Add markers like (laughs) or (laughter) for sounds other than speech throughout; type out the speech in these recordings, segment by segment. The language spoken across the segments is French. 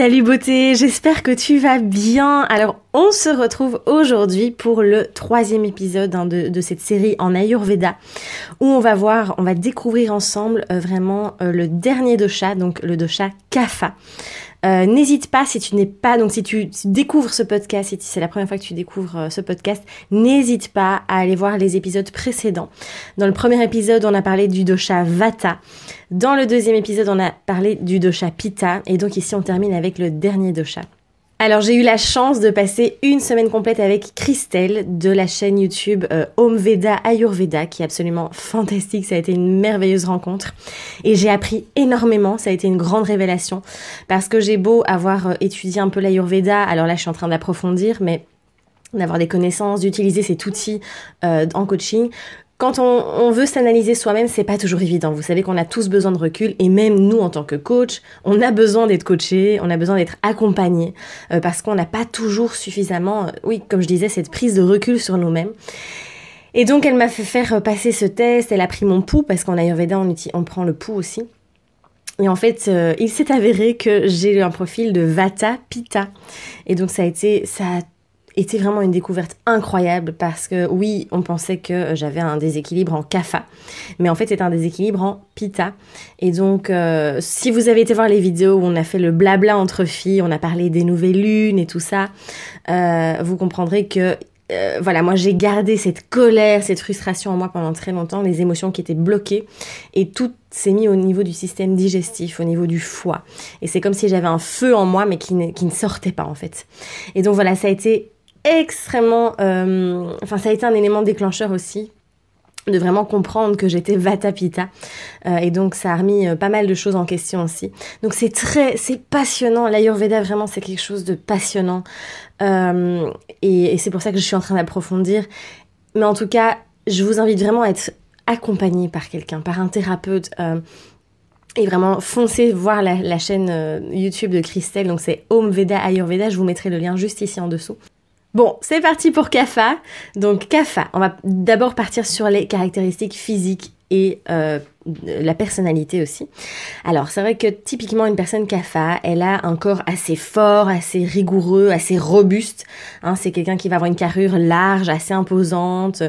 Salut beauté, j'espère que tu vas bien. Alors on se retrouve aujourd'hui pour le troisième épisode hein, de, cette série en Ayurveda où on va voir, on va découvrir ensemble euh, vraiment euh, le dernier dosha, donc le dosha Kapha. Euh, n'hésite pas si tu n'es pas, donc si tu, découvres ce podcast, si c'est la première fois que tu découvres euh, ce podcast, n'hésite pas à aller voir les épisodes précédents. Dans le premier épisode, on a parlé du dosha Vata. Dans le deuxième épisode, on a parlé du dosha Pitta. Et donc ici, on termine avec le dernier dosha. Alors j'ai eu la chance de passer une semaine complète avec Christelle de la chaîne YouTube euh, Home Veda Ayurveda qui est absolument fantastique, ça a été une merveilleuse rencontre. Et j'ai appris énormément, ça a été une grande révélation. Parce que j'ai beau avoir euh, étudié un peu l'Ayurveda, alors là je suis en train d'approfondir mais d'avoir des connaissances, d'utiliser cet outil euh, en coaching quand on, veut s'analyser soi-même, c'est pas toujours évident. Vous savez qu'on a tous besoin de recul et même nous en tant que coach, on a besoin d'être coaché, on a besoin d'être accompagné euh, parce qu'on n'a pas toujours suffisamment, euh, oui, comme je disais, cette prise de recul sur nous-mêmes. Et donc elle m'a fait faire passer ce test, elle a pris mon pouls parce qu'en Ayurveda on, on prend le pouls aussi. Et en fait, euh, il s'est avéré que j'ai eu un profil de Vata Pitta. Et donc ça a été, ça a était vraiment une découverte incroyable parce que oui, on pensait que j'avais un déséquilibre en kapha, mais en fait c'est un déséquilibre en pitta. Et donc, euh, si vous avez été voir les vidéos où on a fait le blabla entre filles, on a parlé des nouvelles lunes et tout ça, euh, vous comprendrez que euh, voilà, moi j'ai gardé cette colère, cette frustration en moi pendant très longtemps, les émotions qui étaient bloquées, et tout s'est mis au niveau du système digestif, au niveau du foie. Et c'est comme si j'avais un feu en moi, mais qui qui ne sortait pas en fait. Et donc voilà, ça a été extrêmement... Euh, enfin, ça a été un élément déclencheur aussi de vraiment comprendre que j'étais Vata Pitta euh, et donc ça a remis euh, pas mal de choses en question aussi. Donc c'est très c'est passionnant. l'Ayurveda vraiment c'est quelque chose de passionnant. Et, c'est pour ça que je suis en train d'approfondir. Mais en tout cas je vous invite vraiment à être accompagné par quelqu'un par un thérapeute et vraiment foncez voir la, la chaîne YouTube de Christelle. Donc c'est Home Veda Ayurveda. Je vous mettrai le lien juste ici en dessous Bon, c'est parti pour CAFA. Donc CAFA, on va d'abord partir sur les caractéristiques physiques et euh, la personnalité aussi. Alors c'est vrai que typiquement une personne CAFA, elle a un corps assez fort, assez rigoureux, assez robuste. Hein, c'est quelqu'un qui va avoir une carrure large, assez imposante,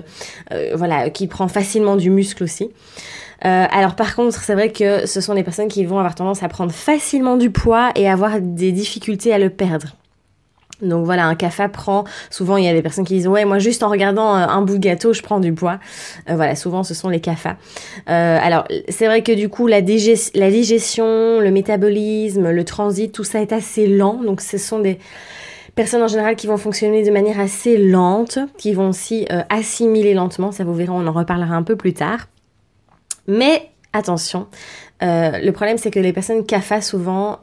euh, voilà, qui prend facilement du muscle aussi. Euh, alors par contre, c'est vrai que ce sont des personnes qui vont avoir tendance à prendre facilement du poids et avoir des difficultés à le perdre. Donc voilà, un CAFA prend, souvent il y a des personnes qui disent ouais moi juste en regardant euh, un bout de gâteau je prends du poids. Euh, voilà, souvent ce sont les CAFA. Euh, alors c'est vrai que du coup la, digestion, le métabolisme, le transit, tout ça est assez lent. Donc ce sont des personnes en général qui vont fonctionner de manière assez lente, qui vont aussi assimiler lentement, ça vous verrez, on en reparlera un peu plus tard. Mais attention, le problème c'est que les personnes CAFA souvent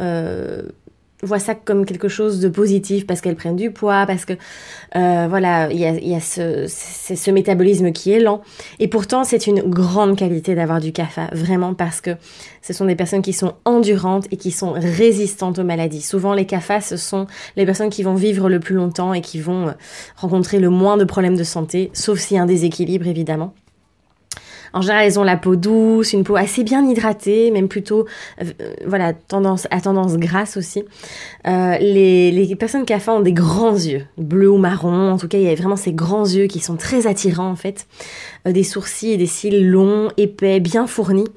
voient ça comme quelque chose de positif parce qu'elles prennent du poids, parce que euh, voilà, il y a, y a ce, ce, métabolisme qui est lent. Et pourtant, c'est une grande qualité d'avoir du CAFA, vraiment parce que ce sont des personnes qui sont endurantes et qui sont résistantes aux maladies. Souvent, les CAFA, ce sont les personnes qui vont vivre le plus longtemps et qui vont rencontrer le moins de problèmes de santé, sauf s'il y a un déséquilibre, évidemment. En général, elles ont la peau douce, une peau assez bien hydratée, même plutôt, euh, voilà, tendance à tendance grasse aussi. Euh, les, les personnes CAFA ont des grands yeux, bleus ou marron. En tout cas, il y a vraiment ces grands yeux qui sont très attirants en fait. Euh, des sourcils et des cils longs, épais, bien fournis.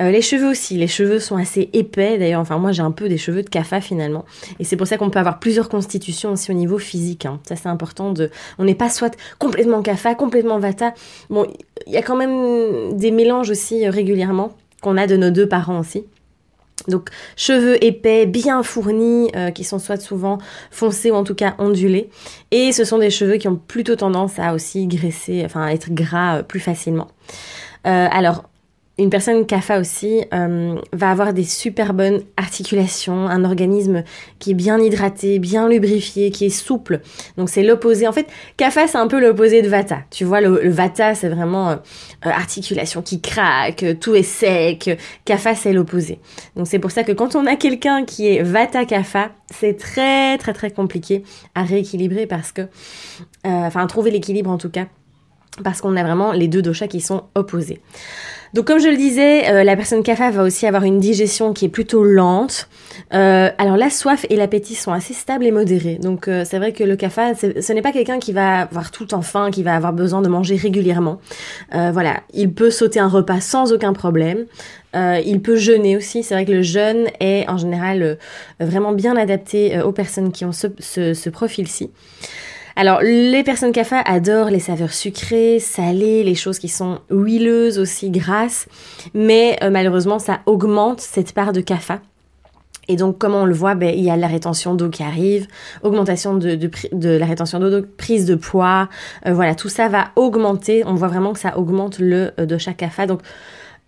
Euh, les cheveux aussi, les cheveux sont assez épais d'ailleurs, enfin moi j'ai un peu des cheveux de CAFA finalement. Et c'est pour ça qu'on peut avoir plusieurs constitutions aussi au niveau physique. Hein. Ça c'est important de... On n'est pas soit complètement CAFA, complètement Vata. Bon, il y a quand même des mélanges aussi euh, régulièrement qu'on a de nos deux parents aussi. Donc cheveux épais, bien fournis, euh, qui sont soit souvent foncés ou en tout cas ondulés. Et ce sont des cheveux qui ont plutôt tendance à aussi graisser, enfin à être gras plus facilement. alors une personne CAFA aussi euh, va avoir des super bonnes articulations, un organisme qui est bien hydraté, bien lubrifié, qui est souple. Donc c'est l'opposé. En fait, CAFA c'est un peu l'opposé de VATA. Tu vois, le, VATA c'est vraiment euh, euh, articulation qui craque, tout est sec. CAFA c'est l'opposé. Donc c'est pour ça que quand on a quelqu'un qui est VATA CAFA, c'est très très très compliqué à rééquilibrer parce que, enfin, trouver l'équilibre en tout cas parce qu'on a vraiment les deux doshas qui sont opposés. Donc comme je le disais, euh, la personne kapha va aussi avoir une digestion qui est plutôt lente. Euh, alors la soif et l'appétit sont assez stables et modérés. Donc euh, c'est vrai que le kapha, ce n'est pas quelqu'un qui va avoir tout le faim, qui va avoir besoin de manger régulièrement. voilà, il peut sauter un repas sans aucun problème. il peut jeûner aussi. C'est vrai que le jeûne est en général vraiment bien adapté aux personnes qui ont ce profil-ci. Alors, les personnes CAFA adorent les saveurs sucrées, salées, les choses qui sont huileuses aussi, grasses, mais euh, malheureusement, ça augmente cette part de CAFA. Et donc, comme on le voit, ben, il y a la rétention d'eau qui arrive, augmentation de, la rétention d'eau, prise de poids. Euh, voilà, tout ça va augmenter. On voit vraiment que ça augmente le euh, dosha kapha. Donc,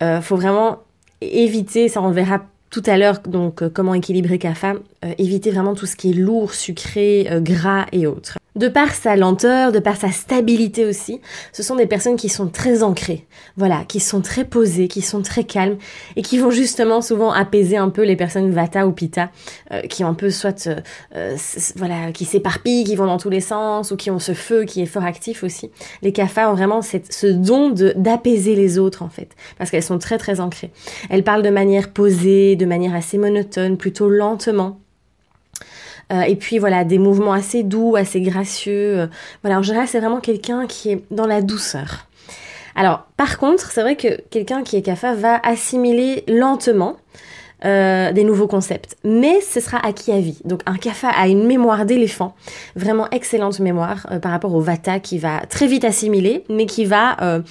euh, faut vraiment éviter, ça on verra tout à l'heure, donc comment équilibrer kapha, éviter vraiment tout ce qui est lourd, sucré, gras et autres. De par sa lenteur, de par sa stabilité aussi, ce sont des personnes qui sont très ancrées, voilà, qui sont très posées, qui sont très calmes et qui vont justement souvent apaiser un peu les personnes Vata ou Pitta, euh, qui un peu soit, euh, euh, voilà, qui s'éparpillent, qui vont dans tous les sens ou qui ont ce feu qui est fort actif aussi. Les Kapha ont vraiment ce don d'apaiser les autres en fait, parce qu'elles sont très très ancrées. Elles parlent de manière posée, de manière assez monotone, plutôt lentement. Euh, et puis voilà, des mouvements assez doux, assez gracieux. Euh, voilà, en général, c'est vraiment quelqu'un qui est dans la douceur. Alors, par contre, c'est vrai que quelqu'un qui est CAFA va assimiler lentement euh, des nouveaux concepts, mais ce sera acquis à vie. Donc, un CAFA a une mémoire d'éléphant, vraiment excellente mémoire par rapport au Vata qui va très vite assimiler, mais qui va,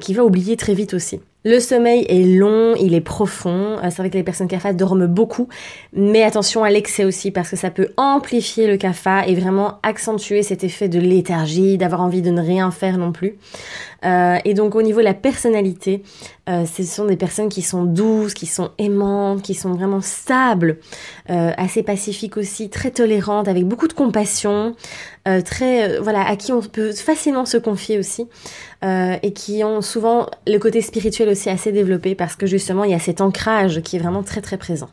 qui va oublier très vite aussi. Le sommeil est long, il est profond. Euh, c'est vrai que les personnes CAFA dorment beaucoup, mais attention à l'excès aussi parce que ça peut amplifier le CAFA et vraiment accentuer cet effet de léthargie, d'avoir envie de ne rien faire non plus. Euh, et donc au niveau de la personnalité, euh, ce sont des personnes qui sont douces, qui sont aimantes, qui sont vraiment stables, assez pacifiques aussi, très tolérantes, avec beaucoup de compassion, très voilà à qui on peut facilement se confier aussi, et qui ont souvent le côté spirituel aussi assez développé parce que justement il y a cet ancrage qui est vraiment très très présent.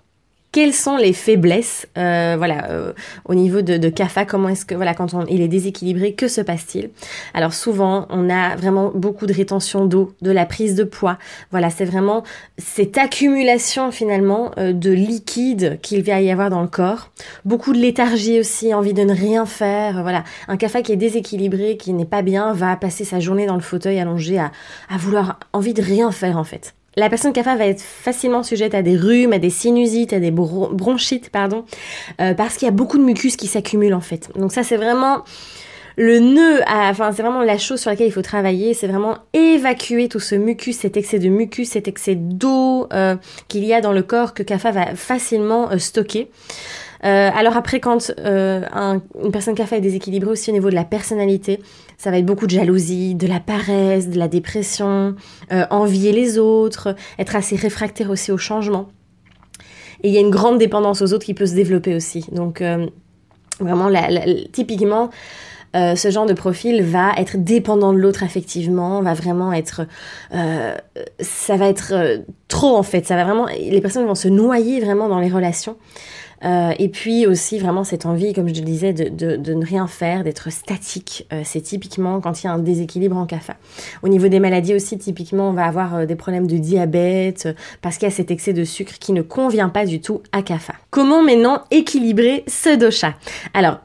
Quelles sont les faiblesses, euh, voilà, euh, au niveau de, de CAFA Comment est-ce que, voilà, quand on, il est déséquilibré, que se passe-t-il? Alors souvent, on a vraiment beaucoup de rétention d'eau, de la prise de poids. Voilà, c'est vraiment cette accumulation finalement euh, de liquide qu'il va y avoir dans le corps. Beaucoup de léthargie aussi, envie de ne rien faire. Voilà, un CAFA qui est déséquilibré, qui n'est pas bien, va passer sa journée dans le fauteuil allongé à, à vouloir envie de rien faire en fait. La personne CAFA va être facilement sujette à des rhumes, à des sinusites, à des bronchites, pardon, euh, parce qu'il y a beaucoup de mucus qui s'accumulent en fait. Donc ça c'est vraiment le nœud, enfin c'est vraiment la chose sur laquelle il faut travailler, c'est vraiment évacuer tout ce mucus, cet excès de mucus, cet excès d'eau euh, qu'il y a dans le corps que CAFA va facilement euh, stocker. Euh, alors après, quand euh, une personne CAFA est déséquilibrée aussi au niveau de la personnalité, ça va être beaucoup de jalousie, de la paresse, de la dépression, euh, envier les autres, être assez réfractaire aussi au changement. Et il y a une grande dépendance aux autres qui peut se développer aussi. Donc vraiment, typiquement, ce genre de profil va être dépendant de l'autre affectivement, va vraiment être, ça va être trop en fait. Ça va vraiment, les personnes vont se noyer vraiment dans les relations. Euh, et puis aussi vraiment cette envie, comme je le disais, de, de, de ne rien faire, d'être statique. Euh, c'est typiquement quand il y a un déséquilibre en CAFA. Au niveau des maladies aussi, typiquement, on va avoir euh, des problèmes de diabète parce qu'il y a cet excès de sucre qui ne convient pas du tout à CAFA. Comment maintenant équilibrer ce dosha? Alors,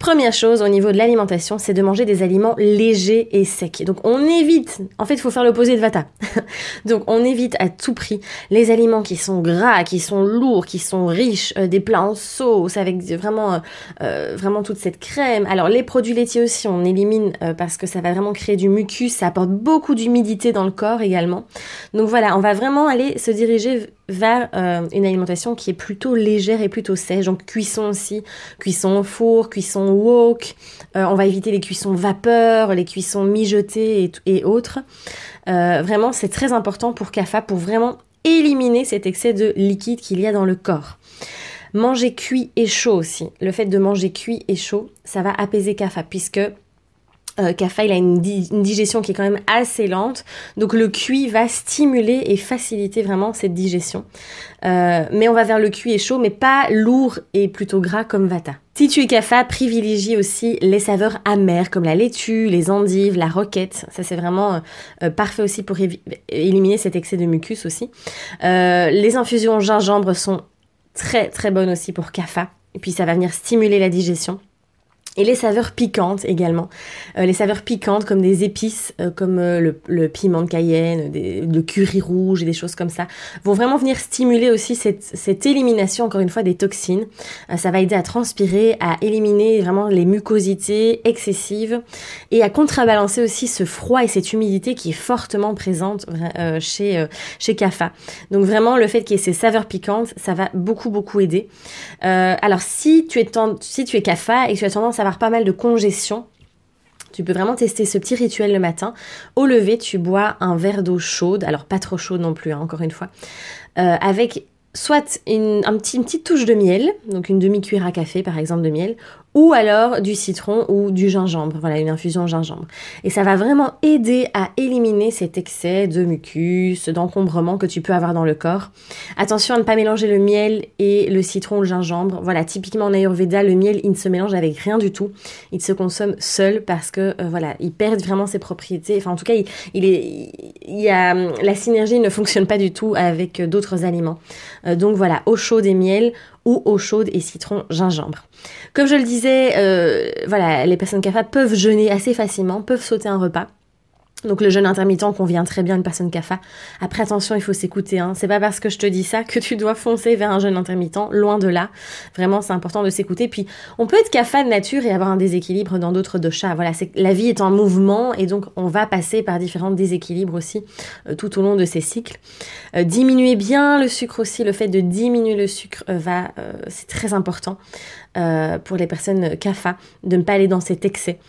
Première chose au niveau de l'alimentation, c'est de manger des aliments légers et secs. Donc on évite, en fait il faut faire l'opposé de Vata. (laughs) Donc on évite à tout prix les aliments qui sont gras, qui sont lourds, qui sont riches, euh, des plats en sauce avec vraiment, euh, euh, vraiment toute cette crème. Alors les produits laitiers aussi on élimine parce que ça va vraiment créer du mucus, ça apporte beaucoup d'humidité dans le corps également. Donc voilà, on va vraiment aller se diriger vers euh, une alimentation qui est plutôt légère et plutôt sèche. Donc cuisson aussi, cuisson au four, cuisson wok. Euh, on va éviter les cuissons vapeur, les cuissons mijotées et, autres. Euh, vraiment, c'est très important pour CAFA pour vraiment éliminer cet excès de liquide qu'il y a dans le corps. Manger cuit et chaud aussi. Le fait de manger cuit et chaud, ça va apaiser CAFA puisque euh, il a une, digestion qui est quand même assez lente. Donc le cuit va stimuler et faciliter vraiment cette digestion. Euh, mais on va vers le cuit et chaud, mais pas lourd et plutôt gras comme Vata. Si tu es privilégie aussi les saveurs amères comme la laitue, les endives, la roquette. Ça c'est vraiment euh, parfait aussi pour éliminer cet excès de mucus aussi. Euh, les infusions gingembre sont très très bonnes aussi pour Kapha. Et puis ça va venir stimuler la digestion. Et les saveurs piquantes également. Euh, les saveurs piquantes comme des épices, euh, comme euh, le, piment de Cayenne, le curry rouge et des choses comme ça, vont vraiment venir stimuler aussi cette, cette élimination, encore une fois, des toxines. ça va aider à transpirer, à éliminer vraiment les mucosités excessives et à contrebalancer aussi ce froid et cette humidité qui est fortement présente chez, chez CAFA. Donc vraiment, le fait qu'il y ait ces saveurs piquantes, ça va beaucoup, beaucoup aider. alors si tu es, si tu es CAFA et que tu as tendance avoir pas mal de congestion, tu peux vraiment tester ce petit rituel le matin. Au lever, tu bois un verre d'eau chaude, alors pas trop chaude non plus, hein, encore une fois, euh, avec soit une, un petit, une petite touche de miel, donc une demi-cuillère à café par exemple de miel, ou alors du citron ou du gingembre, voilà une infusion gingembre. Et ça va vraiment aider à éliminer cet excès de mucus, d'encombrement que tu peux avoir dans le corps. Attention à ne pas mélanger le miel et le citron ou le gingembre. Voilà, typiquement en Ayurveda, le miel, il ne se mélange avec rien du tout. Il se consomme seul parce que euh, voilà, il perd vraiment ses propriétés. Enfin, en tout cas, il, la synergie ne fonctionne pas du tout avec d'autres aliments. Euh, donc voilà, eau chaude et miel ou eau chaude et citron gingembre. Comme je le disais, euh, voilà, les personnes capables peuvent jeûner assez facilement, peuvent sauter un repas. Donc le jeûne intermittent convient très bien à une personne CAFA. Après attention, il faut s'écouter. Hein. C'est pas parce que je te dis ça que tu dois foncer vers un jeûne intermittent. Loin de là. Vraiment, c'est important de s'écouter. Puis on peut être CAFA de nature et avoir un déséquilibre dans d'autres doshas. Voilà, c'est la vie est en mouvement et donc on va passer par différents déséquilibres aussi euh, tout au long de ces cycles. Euh, diminuer bien le sucre aussi. Le fait de diminuer le sucre euh, va, c'est très important pour les personnes CAFA de ne pas aller dans cet excès.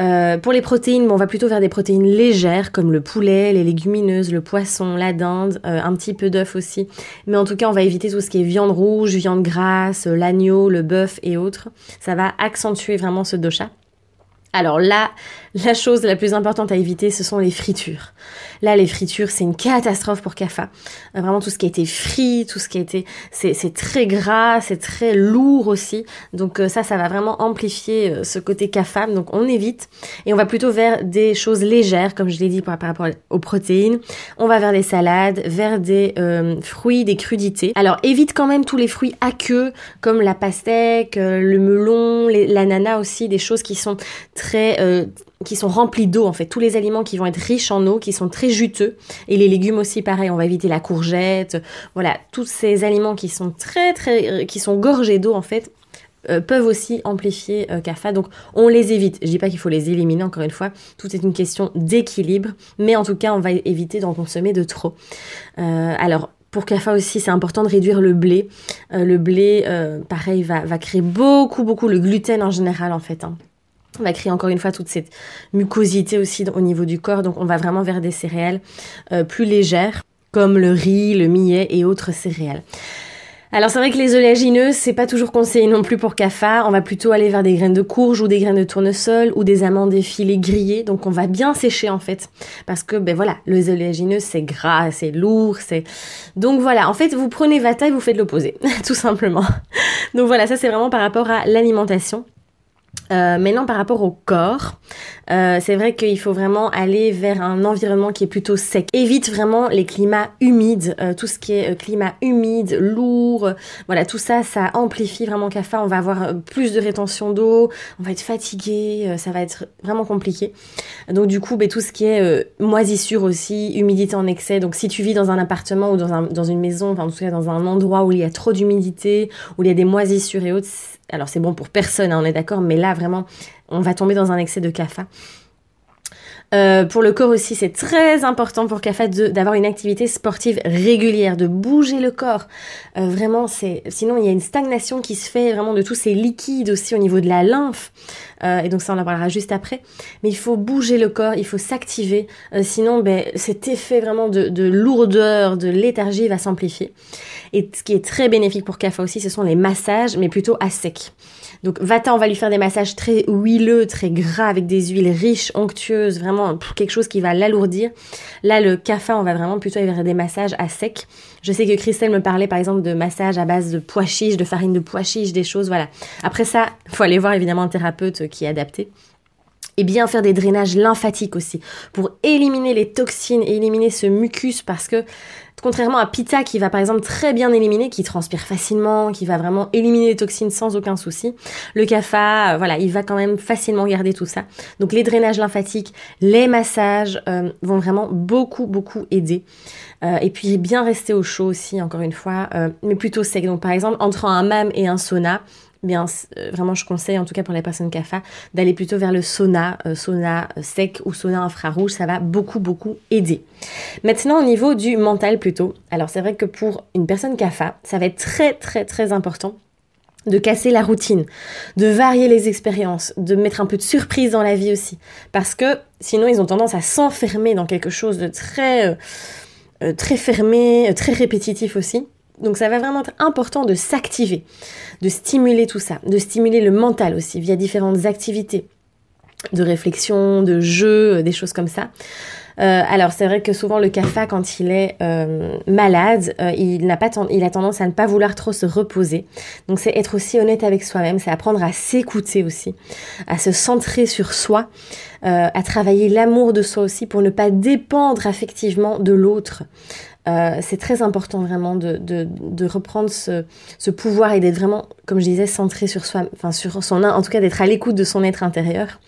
Euh, pour les protéines, on va plutôt vers des protéines légères comme le poulet, les légumineuses, le poisson, la dinde, euh, un petit peu d'œuf aussi. Mais en tout cas, on va éviter tout ce qui est viande rouge, viande grasse, l'agneau, le bœuf et autres. Ça va accentuer vraiment ce dosha. Alors là, la chose la plus importante à éviter, ce sont les fritures. Là, les fritures, c'est une catastrophe pour CAFA. Euh, vraiment, tout ce qui a été frit, tout ce qui a été... C'est très gras, c'est très lourd aussi. Donc euh, ça, ça va vraiment amplifier euh, ce côté CAFA. Donc on évite. Et on va plutôt vers des choses légères, comme je l'ai dit par, rapport aux protéines. On va vers des salades, vers des fruits, des crudités. Alors évite quand même tous les fruits aqueux, comme la pastèque, le melon, l'ananas aussi, des choses qui sont très euh, qui sont remplis d'eau en fait. Tous les aliments qui vont être riches en eau qui sont très juteux. Et les légumes aussi pareil on va éviter la courgette. Voilà tous ces aliments qui sont très très euh, qui sont gorgés d'eau en fait euh, peuvent aussi amplifier CAFA donc on les évite. Je dis pas qu'il faut les éliminer encore une fois. Tout est une question d'équilibre. Mais en tout cas on va éviter d'en consommer de trop. Alors pour CAFA aussi, c'est important de réduire le blé. le blé, pareil, va, créer beaucoup, beaucoup le gluten en général, en fait. Hein. On va créer encore une fois toute cette mucosité aussi au niveau du corps. Donc on va vraiment vers des céréales euh, plus légères comme le riz, le millet et autres céréales. Alors c'est vrai que les oléagineux, c'est pas toujours conseillé non plus pour cafard. On va plutôt aller vers des graines de courge ou des graines de tournesol ou des amandes effilées grillées. Donc on va bien sécher en fait. Parce que ben voilà, les oléagineux c'est gras, c'est lourd, c'est... Donc voilà, en fait vous prenez Vata et vous faites l'opposé, (laughs) tout simplement. Donc voilà, ça c'est vraiment par rapport à l'alimentation. Euh, maintenant, par rapport au corps, euh, c'est vrai qu'il faut vraiment aller vers un environnement qui est plutôt sec. Évite vraiment les climats humides, euh, tout ce qui est climat humide, lourd, voilà, tout ça, ça amplifie vraiment CAFA. On va avoir plus de rétention d'eau, on va être fatigué, ça va être vraiment compliqué. Donc du coup, ben, tout ce qui est moisissure aussi, humidité en excès. Donc si tu vis dans un appartement ou dans, un, dans une maison, enfin en tout cas dans un endroit où il y a trop d'humidité, où il y a des moisissures et autres, alors c'est bon pour personne, hein, on est d'accord, mais là vraiment, on va tomber dans un excès de CAFA. Euh, pour le corps aussi, c'est très important pour CAFA d'avoir une activité sportive régulière, de bouger le corps. Euh, vraiment, c'est sinon il y a une stagnation qui se fait vraiment de tous ces liquides aussi au niveau de la lymphe. Euh, et donc ça, on en parlera juste après. Mais il faut bouger le corps, il faut s'activer. sinon, ben, cet effet vraiment de, de lourdeur, de léthargie va s'amplifier. Et ce qui est très bénéfique pour CAFA aussi, ce sont les massages, mais plutôt à sec. Donc Vata, on va lui faire des massages très huileux, très gras, avec des huiles riches, onctueuses, vraiment quelque chose qui va l'alourdir. Là, le Kapha, on va vraiment plutôt aller vers des massages à sec. Je sais que Christelle me parlait par exemple de massages à base de pois chiches, de farine de pois chiches, des choses, voilà. Après ça, faut aller voir évidemment un thérapeute qui est adapté et bien faire des drainages lymphatiques aussi pour éliminer les toxines et éliminer ce mucus parce que contrairement à Pita qui va par exemple très bien éliminer, qui transpire facilement, qui va vraiment éliminer les toxines sans aucun souci, le CAFA, euh, voilà, il va quand même facilement garder tout ça. Donc les drainages lymphatiques, les massages euh, vont vraiment beaucoup beaucoup aider. Euh, et puis bien rester au chaud aussi, encore une fois, mais plutôt sec. Donc par exemple entre un hammam et un sauna, bien euh, vraiment je conseille en tout cas pour les personnes CAFA d'aller plutôt vers le sauna, euh, sauna euh, sec ou sauna infrarouge, ça va beaucoup beaucoup aider. Maintenant au niveau du mental plutôt, alors c'est vrai que pour une personne CAFA, ça va être très très très important de casser la routine, de varier les expériences, de mettre un peu de surprise dans la vie aussi. Parce que sinon, ils ont tendance à s'enfermer dans quelque chose de très, très fermé, très répétitif aussi. Donc ça va vraiment être important de s'activer, de stimuler tout ça, de stimuler le mental aussi via différentes activités de réflexion, de jeu, des choses comme ça. Euh, alors c'est vrai que souvent le CAFA quand il est euh, malade, euh, il n'a pas il a tendance à ne pas vouloir trop se reposer. Donc c'est être aussi honnête avec soi-même, c'est apprendre à s'écouter aussi, à se centrer sur soi, à travailler l'amour de soi aussi pour ne pas dépendre affectivement de l'autre. Euh, c'est très important vraiment de, de, de reprendre ce, ce, pouvoir et d'être vraiment, comme je disais, centré sur soi, enfin sur son, en tout cas d'être à l'écoute de son être intérieur.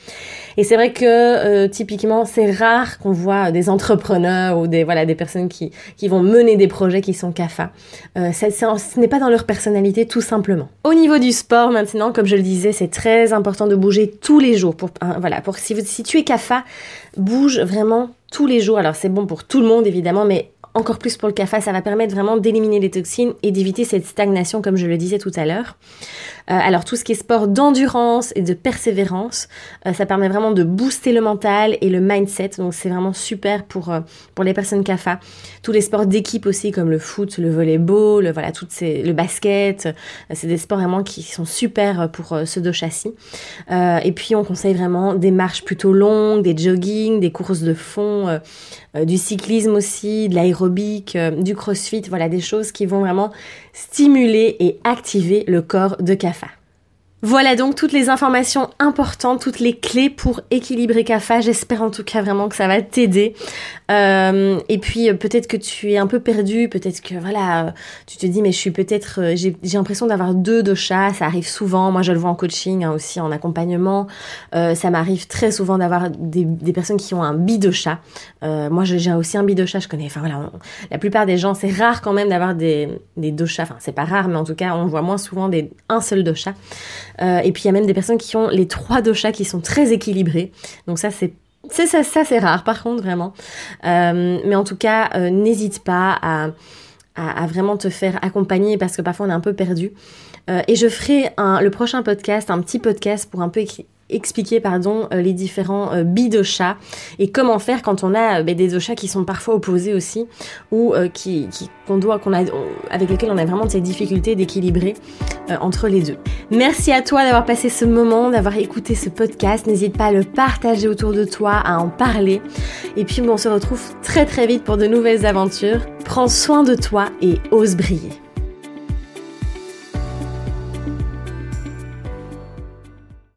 Et c'est vrai que euh, typiquement, c'est rare qu'on voit des entrepreneurs ou des voilà des personnes qui, qui vont mener des projets qui sont CAFA. Euh, ça, ce n'est pas dans leur personnalité tout simplement. Au niveau du sport maintenant, comme je le disais, c'est très important de bouger tous les jours. Pour hein, voilà, pour si, si tu es CAFA, bouge vraiment tous les jours. Alors c'est bon pour tout le monde évidemment, mais encore plus pour le CAFA, ça va permettre vraiment d'éliminer les toxines et d'éviter cette stagnation comme je le disais tout à l'heure. Euh, alors tout ce qui est sport d'endurance et de persévérance, euh, ça permet vraiment de booster le mental et le mindset. Donc c'est vraiment super pour, euh, pour les personnes CAFA. Tous les sports d'équipe aussi comme le foot, le volleyball, le, voilà, toutes ces, le basket, c'est des sports vraiment qui sont super pour ce dos châssis. et puis on conseille vraiment des marches plutôt longues, des jogging, des courses de fond, du cyclisme aussi, de l'aérobic, du crossfit, voilà des choses qui vont vraiment stimuler et activer le corps de CAFA. Voilà donc toutes les informations importantes, toutes les clés pour équilibrer CAFA. J'espère en tout cas vraiment que ça va t'aider. Euh, et puis euh, peut-être que tu es un peu perdu, peut-être que voilà, tu te dis mais je suis peut-être, euh, j'ai l'impression d'avoir deux doshas, ça arrive souvent. Moi je le vois en coaching hein, aussi, en accompagnement. ça m'arrive très souvent d'avoir des, personnes qui ont un bidosha. moi j'ai aussi un bidosha, je connais. Enfin voilà, la plupart des gens, c'est rare quand même d'avoir des, des doshas. Enfin c'est pas rare, mais en tout cas on voit moins souvent des, un seul dosha. Euh, et puis il y a même des personnes qui ont les trois doshas qui sont très équilibrés. Donc ça c'est ça, c'est rare par contre vraiment. Euh, mais en tout cas, euh, n'hésite pas à, à, vraiment te faire accompagner parce que parfois on est un peu perdu. et je ferai le prochain podcast, un petit podcast pour un peu expliquer pardon euh, les différents euh, bidoshas et comment faire quand on a euh, ben, des doshas qui sont parfois opposés aussi ou qui qu'on doit qu'on a avec lesquels on a vraiment ces difficultés d'équilibrer entre les deux. Merci à toi d'avoir passé ce moment, d'avoir écouté ce podcast. N'hésite pas à le partager autour de toi, à en parler. Et puis on se retrouve très très vite pour de nouvelles aventures. Prends soin de toi et ose briller.